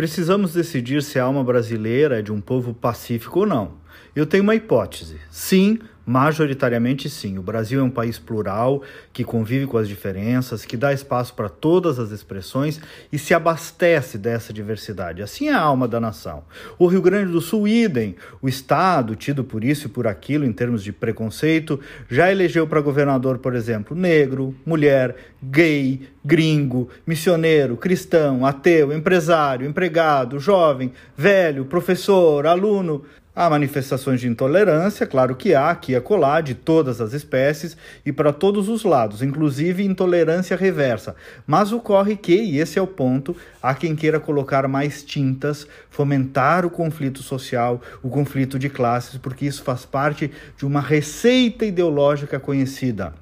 Precisamos decidir se a alma brasileira é de um povo pacífico ou não. Eu tenho uma hipótese. Sim, Majoritariamente, sim. O Brasil é um país plural, que convive com as diferenças, que dá espaço para todas as expressões e se abastece dessa diversidade. Assim é a alma da nação. O Rio Grande do Sul, idem. O Estado, tido por isso e por aquilo em termos de preconceito, já elegeu para governador, por exemplo, negro, mulher, gay, gringo, missioneiro, cristão, ateu, empresário, empregado, jovem, velho, professor, aluno. Há manifestações de intolerância, claro que há, aqui e acolá, de todas as espécies e para todos os lados, inclusive intolerância reversa. Mas ocorre que, e esse é o ponto, há quem queira colocar mais tintas, fomentar o conflito social, o conflito de classes, porque isso faz parte de uma receita ideológica conhecida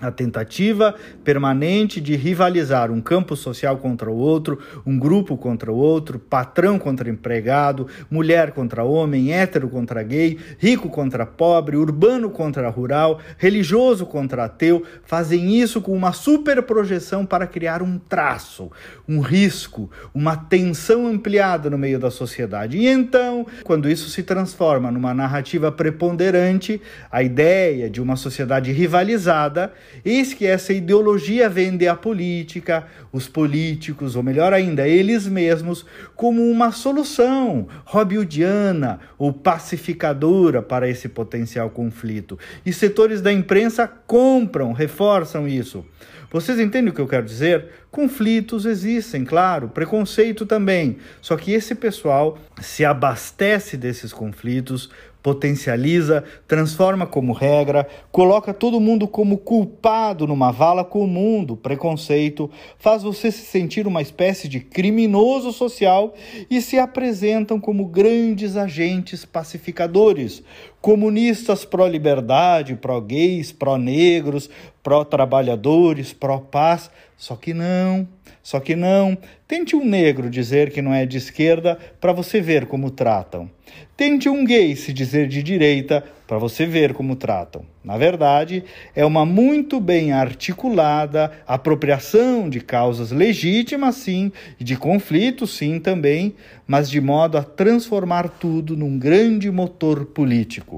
a tentativa permanente de rivalizar um campo social contra o outro, um grupo contra o outro, patrão contra empregado, mulher contra homem, hétero contra gay, rico contra pobre, urbano contra rural, religioso contra ateu, fazem isso com uma superprojeção para criar um traço, um risco, uma tensão ampliada no meio da sociedade. E então, quando isso se transforma numa narrativa preponderante, a ideia de uma sociedade rivalizada, Eis que essa ideologia vende a política, os políticos, ou melhor ainda, eles mesmos, como uma solução hobbesiana ou pacificadora para esse potencial conflito. E setores da imprensa compram, reforçam isso. Vocês entendem o que eu quero dizer? Conflitos existem, claro, preconceito também. Só que esse pessoal se abastece desses conflitos potencializa, transforma como regra, coloca todo mundo como culpado numa vala comum do preconceito, faz você se sentir uma espécie de criminoso social e se apresentam como grandes agentes pacificadores, comunistas pró-liberdade, pró-gays, pró-negros, pró-trabalhadores, pró-paz. Só que não, só que não. Tente um negro dizer que não é de esquerda para você ver como tratam. Tente um gay se dizer de direita para você ver como tratam. Na verdade, é uma muito bem articulada apropriação de causas legítimas, sim, e de conflitos, sim, também, mas de modo a transformar tudo num grande motor político.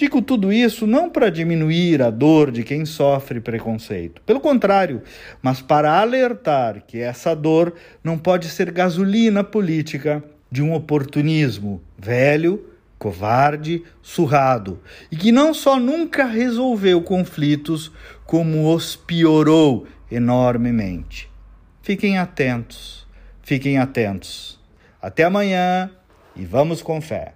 Digo tudo isso não para diminuir a dor de quem sofre preconceito, pelo contrário, mas para alertar que essa dor não pode ser gasolina política de um oportunismo velho, covarde, surrado, e que não só nunca resolveu conflitos, como os piorou enormemente. Fiquem atentos, fiquem atentos. Até amanhã e vamos com fé.